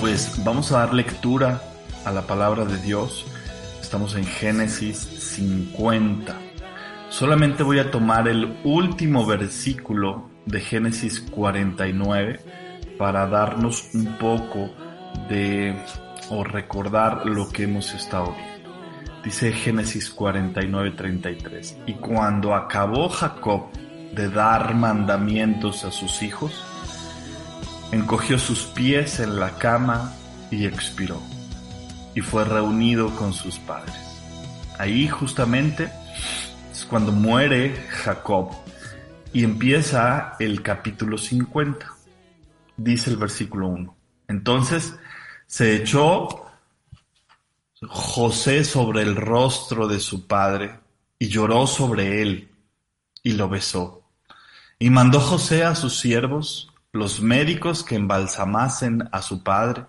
Pues vamos a dar lectura a la palabra de Dios. Estamos en Génesis 50. Solamente voy a tomar el último versículo de Génesis 49 para darnos un poco de o recordar lo que hemos estado viendo. Dice Génesis 49, 33. Y cuando acabó Jacob de dar mandamientos a sus hijos, encogió sus pies en la cama y expiró, y fue reunido con sus padres. Ahí justamente es cuando muere Jacob y empieza el capítulo 50. Dice el versículo 1. Entonces se echó José sobre el rostro de su padre y lloró sobre él y lo besó. Y mandó José a sus siervos, los médicos que embalsamasen a su padre,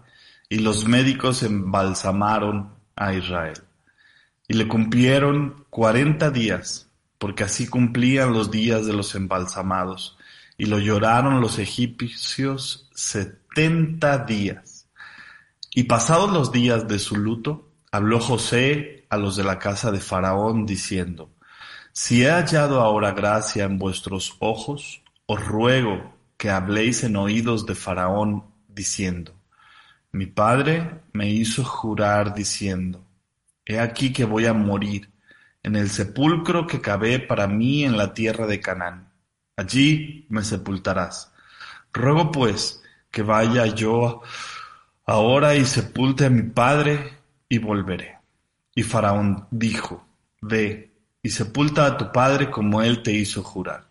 y los médicos embalsamaron a Israel. Y le cumplieron cuarenta días, porque así cumplían los días de los embalsamados, y lo lloraron los egipcios setenta días. Y pasados los días de su luto, Habló José a los de la casa de Faraón diciendo, Si he hallado ahora gracia en vuestros ojos, os ruego que habléis en oídos de Faraón diciendo, Mi padre me hizo jurar diciendo, He aquí que voy a morir en el sepulcro que cavé para mí en la tierra de Canaán. Allí me sepultarás. Ruego pues que vaya yo ahora y sepulte a mi padre y volveré. Y Faraón dijo, Ve y sepulta a tu padre como él te hizo jurar.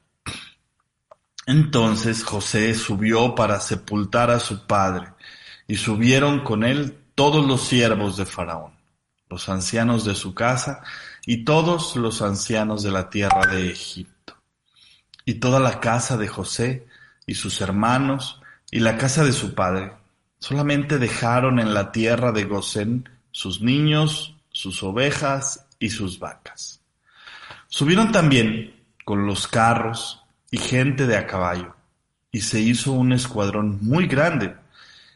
Entonces José subió para sepultar a su padre, y subieron con él todos los siervos de Faraón, los ancianos de su casa, y todos los ancianos de la tierra de Egipto. Y toda la casa de José, y sus hermanos, y la casa de su padre, solamente dejaron en la tierra de Gosén sus niños, sus ovejas y sus vacas. Subieron también con los carros y gente de a caballo, y se hizo un escuadrón muy grande,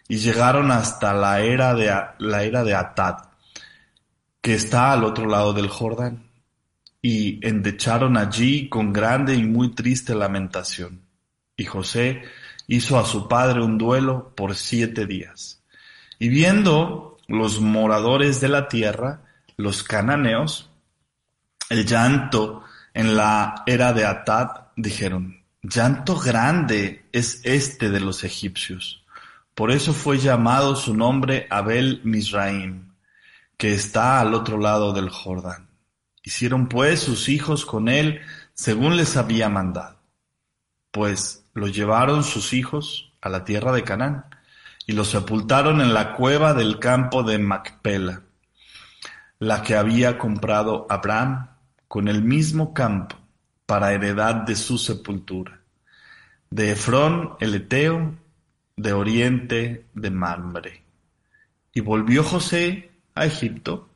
y llegaron hasta la era de, la era de Atad, que está al otro lado del Jordán, y endecharon allí con grande y muy triste lamentación. Y José hizo a su padre un duelo por siete días. Y viendo los moradores de la tierra, los cananeos, el llanto en la era de Atad, dijeron, llanto grande es este de los egipcios. Por eso fue llamado su nombre Abel Misraim, que está al otro lado del Jordán. Hicieron pues sus hijos con él según les había mandado. Pues lo llevaron sus hijos a la tierra de Canaán y lo sepultaron en la cueva del campo de Macpela, la que había comprado Abraham con el mismo campo para heredad de su sepultura, de Efrón el Eteo, de oriente de Mamre. Y volvió José a Egipto,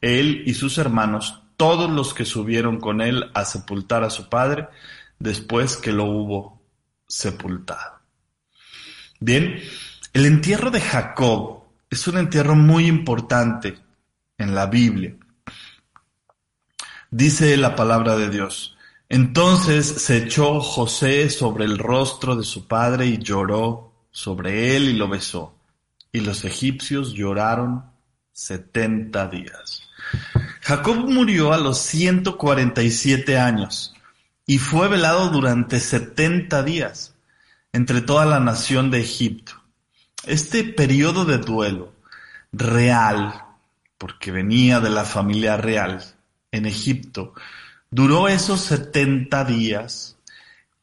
él y sus hermanos, todos los que subieron con él a sepultar a su padre, después que lo hubo sepultado. Bien, el entierro de Jacob es un entierro muy importante en la Biblia. Dice la palabra de Dios. Entonces se echó José sobre el rostro de su padre y lloró sobre él y lo besó. Y los egipcios lloraron setenta días. Jacob murió a los ciento cuarenta y siete años y fue velado durante setenta días entre toda la nación de Egipto. Este periodo de duelo real, porque venía de la familia real en Egipto, duró esos 70 días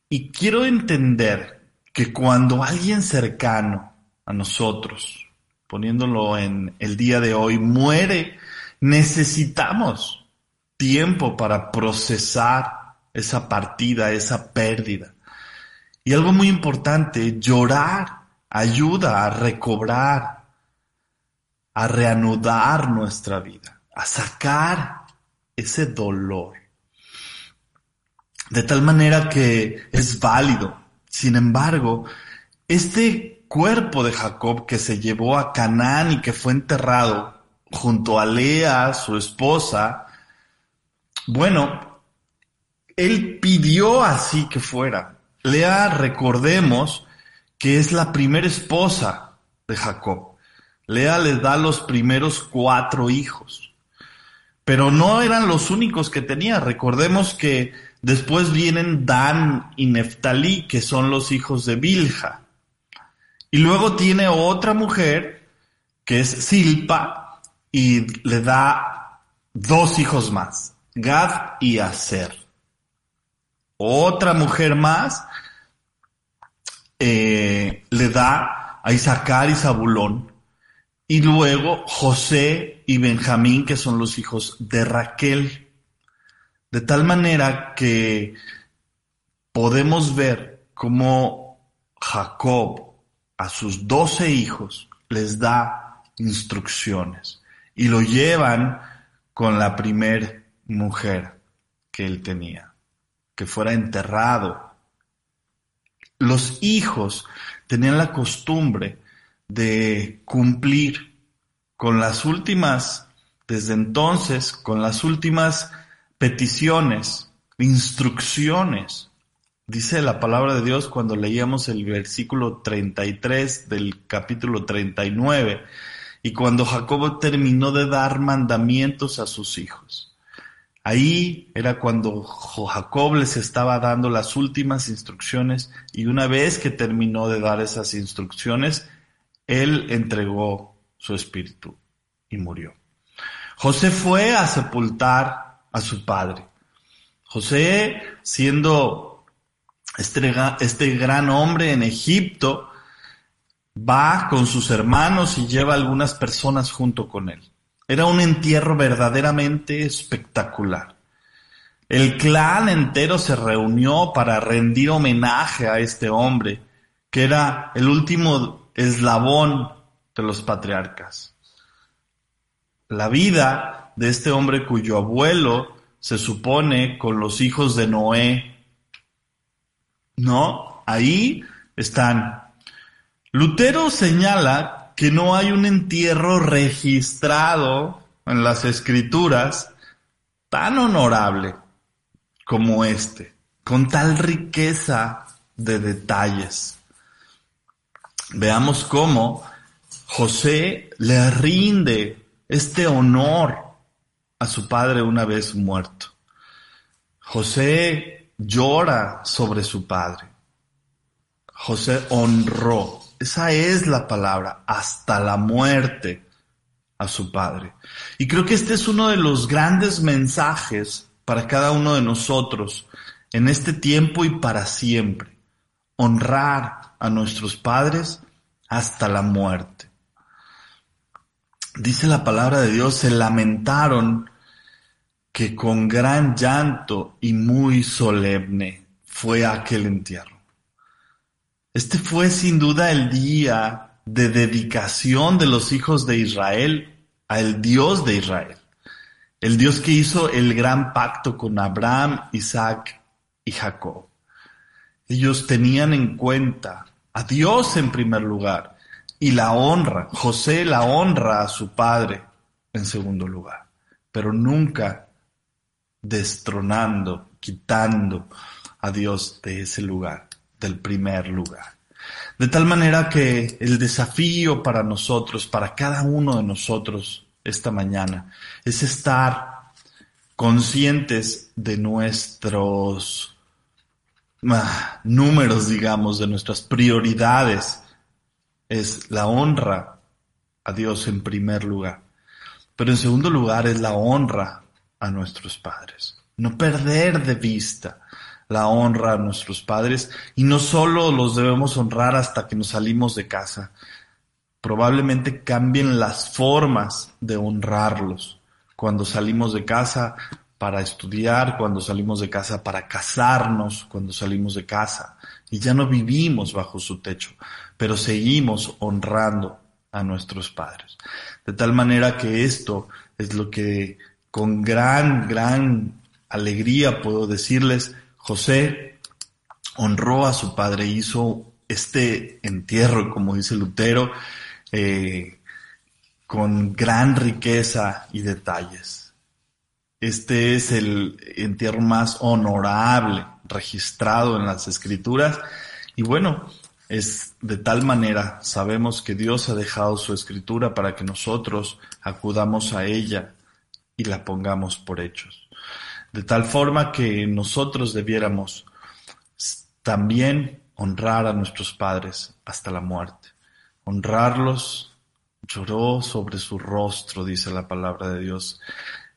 y quiero entender que cuando alguien cercano a nosotros, poniéndolo en el día de hoy, muere, necesitamos tiempo para procesar esa partida, esa pérdida. Y algo muy importante, llorar ayuda a recobrar, a reanudar nuestra vida, a sacar ese dolor. De tal manera que es válido. Sin embargo, este cuerpo de Jacob que se llevó a Canaán y que fue enterrado junto a Lea, su esposa, bueno, él pidió así que fuera. Lea, recordemos que es la primera esposa de Jacob. Lea le da los primeros cuatro hijos. Pero no eran los únicos que tenía. Recordemos que después vienen Dan y Neftalí, que son los hijos de Bilha. Y luego tiene otra mujer, que es Silpa, y le da dos hijos más, Gad y Aser. Otra mujer más eh, le da a Isaacar y Zabulón, y luego José y Benjamín, que son los hijos de Raquel. De tal manera que podemos ver cómo Jacob a sus doce hijos les da instrucciones y lo llevan con la primer mujer que él tenía, que fuera enterrado. Los hijos tenían la costumbre de cumplir con las últimas, desde entonces, con las últimas peticiones, instrucciones. Dice la palabra de Dios cuando leíamos el versículo 33 del capítulo 39 y cuando Jacob terminó de dar mandamientos a sus hijos. Ahí era cuando Jacob les estaba dando las últimas instrucciones y una vez que terminó de dar esas instrucciones, él entregó su espíritu y murió. José fue a sepultar a su padre. José, siendo este, este gran hombre en Egipto, va con sus hermanos y lleva algunas personas junto con él. Era un entierro verdaderamente espectacular. El clan entero se reunió para rendir homenaje a este hombre, que era el último eslabón de los patriarcas. La vida de este hombre cuyo abuelo se supone con los hijos de Noé. No, ahí están. Lutero señala que no hay un entierro registrado en las escrituras tan honorable como este, con tal riqueza de detalles. Veamos cómo José le rinde este honor a su padre una vez muerto. José llora sobre su padre. José honró, esa es la palabra, hasta la muerte a su padre. Y creo que este es uno de los grandes mensajes para cada uno de nosotros en este tiempo y para siempre. Honrar a nuestros padres hasta la muerte. Dice la palabra de Dios, se lamentaron que con gran llanto y muy solemne fue aquel entierro. Este fue sin duda el día de dedicación de los hijos de Israel al Dios de Israel, el Dios que hizo el gran pacto con Abraham, Isaac y Jacob. Ellos tenían en cuenta a Dios en primer lugar y la honra. José la honra a su padre en segundo lugar, pero nunca destronando, quitando a Dios de ese lugar, del primer lugar. De tal manera que el desafío para nosotros, para cada uno de nosotros esta mañana, es estar conscientes de nuestros números, digamos, de nuestras prioridades, es la honra a Dios en primer lugar. Pero en segundo lugar es la honra a nuestros padres. No perder de vista la honra a nuestros padres y no solo los debemos honrar hasta que nos salimos de casa. Probablemente cambien las formas de honrarlos. Cuando salimos de casa para estudiar, cuando salimos de casa para casarnos, cuando salimos de casa. Y ya no vivimos bajo su techo, pero seguimos honrando a nuestros padres. De tal manera que esto es lo que con gran, gran alegría puedo decirles, José honró a su padre, hizo este entierro, como dice Lutero, eh, con gran riqueza y detalles. Este es el entierro más honorable registrado en las escrituras y bueno, es de tal manera, sabemos que Dios ha dejado su escritura para que nosotros acudamos a ella y la pongamos por hechos. De tal forma que nosotros debiéramos también honrar a nuestros padres hasta la muerte. Honrarlos lloró sobre su rostro, dice la palabra de Dios.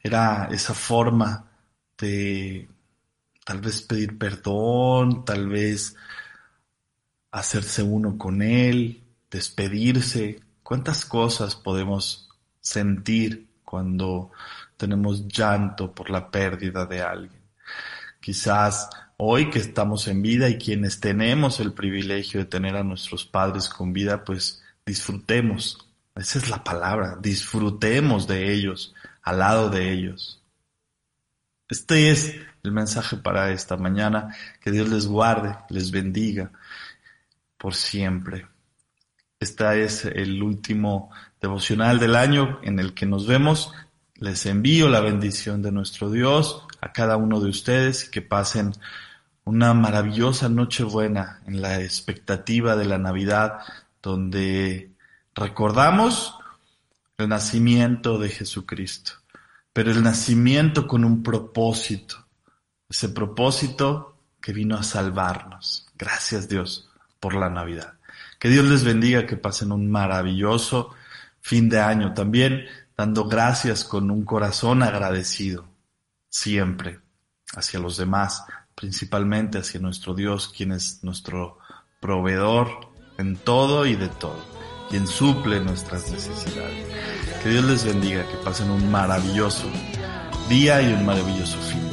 Era esa forma de tal vez pedir perdón, tal vez hacerse uno con Él, despedirse. ¿Cuántas cosas podemos sentir cuando tenemos llanto por la pérdida de alguien? Quizás hoy que estamos en vida y quienes tenemos el privilegio de tener a nuestros padres con vida, pues disfrutemos. Esa es la palabra, disfrutemos de ellos, al lado de ellos. Este es el mensaje para esta mañana. Que Dios les guarde, les bendiga por siempre. Este es el último devocional del año en el que nos vemos. Les envío la bendición de nuestro Dios a cada uno de ustedes y que pasen una maravillosa noche buena en la expectativa de la Navidad donde recordamos el nacimiento de Jesucristo, pero el nacimiento con un propósito, ese propósito que vino a salvarnos. Gracias Dios por la Navidad. Que Dios les bendiga, que pasen un maravilloso fin de año también, dando gracias con un corazón agradecido, siempre, hacia los demás, principalmente hacia nuestro Dios, quien es nuestro proveedor en todo y de todo, quien suple nuestras necesidades. Que Dios les bendiga, que pasen un maravilloso día y un maravilloso fin